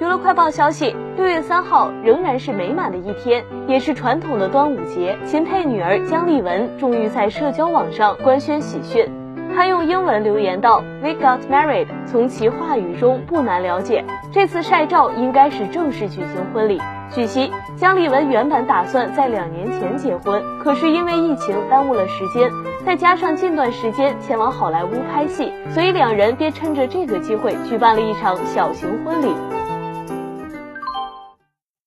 娱乐快报消息，六月三号仍然是美满的一天，也是传统的端午节。秦沛女儿姜丽文终于在社交网上官宣喜讯，她用英文留言道：“We got married。”从其话语中不难了解，这次晒照应该是正式举行婚礼。据悉，姜丽文原本打算在两年前结婚，可是因为疫情耽误了时间，再加上近段时间前往好莱坞拍戏，所以两人便趁着这个机会举办了一场小型婚礼。